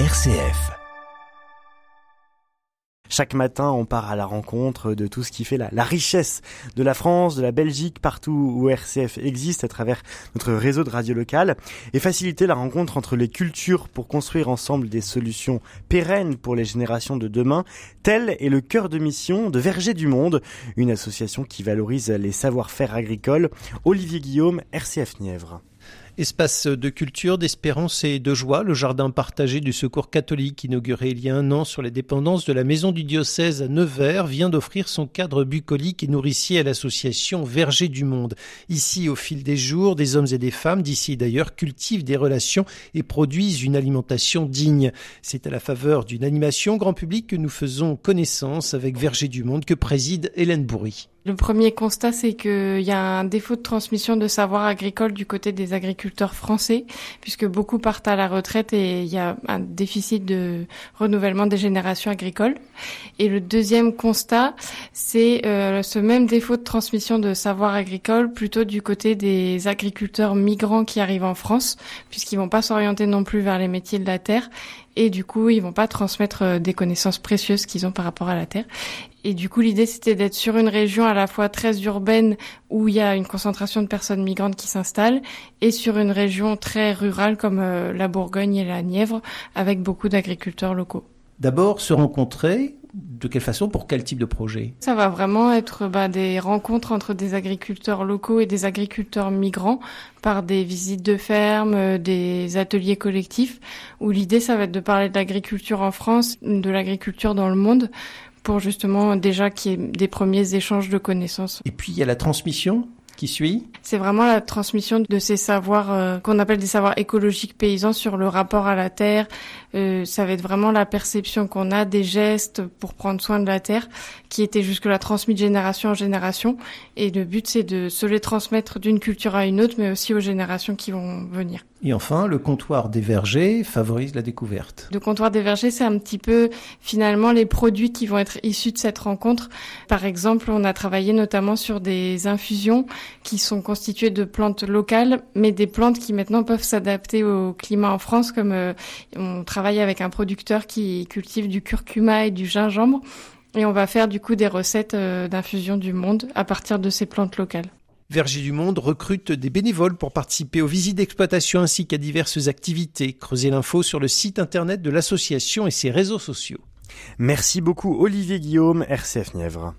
RCF. Chaque matin, on part à la rencontre de tout ce qui fait la, richesse de la France, de la Belgique, partout où RCF existe à travers notre réseau de radio locales et faciliter la rencontre entre les cultures pour construire ensemble des solutions pérennes pour les générations de demain. Tel est le cœur de mission de Verger du Monde, une association qui valorise les savoir-faire agricoles. Olivier Guillaume, RCF Nièvre. Espace de culture, d'espérance et de joie, le jardin partagé du Secours catholique inauguré il y a un an sur les dépendances de la maison du diocèse à Nevers vient d'offrir son cadre bucolique et nourricier à l'association Verger du Monde. Ici, au fil des jours, des hommes et des femmes d'ici d'ailleurs cultivent des relations et produisent une alimentation digne. C'est à la faveur d'une animation grand public que nous faisons connaissance avec Verger du Monde que préside Hélène Bourri. Le premier constat, c'est qu'il y a un défaut de transmission de savoir agricole du côté des agriculteurs français, puisque beaucoup partent à la retraite et il y a un déficit de renouvellement des générations agricoles. Et le deuxième constat, c'est euh, ce même défaut de transmission de savoir agricole plutôt du côté des agriculteurs migrants qui arrivent en France, puisqu'ils vont pas s'orienter non plus vers les métiers de la terre et du coup ils vont pas transmettre euh, des connaissances précieuses qu'ils ont par rapport à la terre et du coup, l'idée, c'était d'être sur une région à la fois très urbaine où il y a une concentration de personnes migrantes qui s'installent et sur une région très rurale comme euh, la Bourgogne et la Nièvre avec beaucoup d'agriculteurs locaux. D'abord, se rencontrer, de quelle façon Pour quel type de projet? Ça va vraiment être bah, des rencontres entre des agriculteurs locaux et des agriculteurs migrants par des visites de ferme, euh, des ateliers collectifs, où l'idée, ça va être de parler de l'agriculture en France, de l'agriculture dans le monde, pour justement déjà qu'il y ait des premiers échanges de connaissances. Et puis il y a la transmission qui suit C'est vraiment la transmission de ces savoirs euh, qu'on appelle des savoirs écologiques paysans sur le rapport à la terre. Euh, ça va être vraiment la perception qu'on a des gestes pour prendre soin de la terre qui étaient jusque-là transmis de génération en génération. Et le but, c'est de se les transmettre d'une culture à une autre, mais aussi aux générations qui vont venir. Et enfin, le comptoir des vergers favorise la découverte. Le comptoir des vergers, c'est un petit peu finalement les produits qui vont être issus de cette rencontre. Par exemple, on a travaillé notamment sur des infusions qui sont constituées de plantes locales, mais des plantes qui maintenant peuvent s'adapter au climat en France, comme euh, on travaille avec un producteur qui cultive du curcuma et du gingembre. Et on va faire du coup des recettes euh, d'infusion du monde à partir de ces plantes locales. Verger du Monde recrute des bénévoles pour participer aux visites d'exploitation ainsi qu'à diverses activités. Creusez l'info sur le site internet de l'association et ses réseaux sociaux. Merci beaucoup Olivier Guillaume, RCF Nièvre.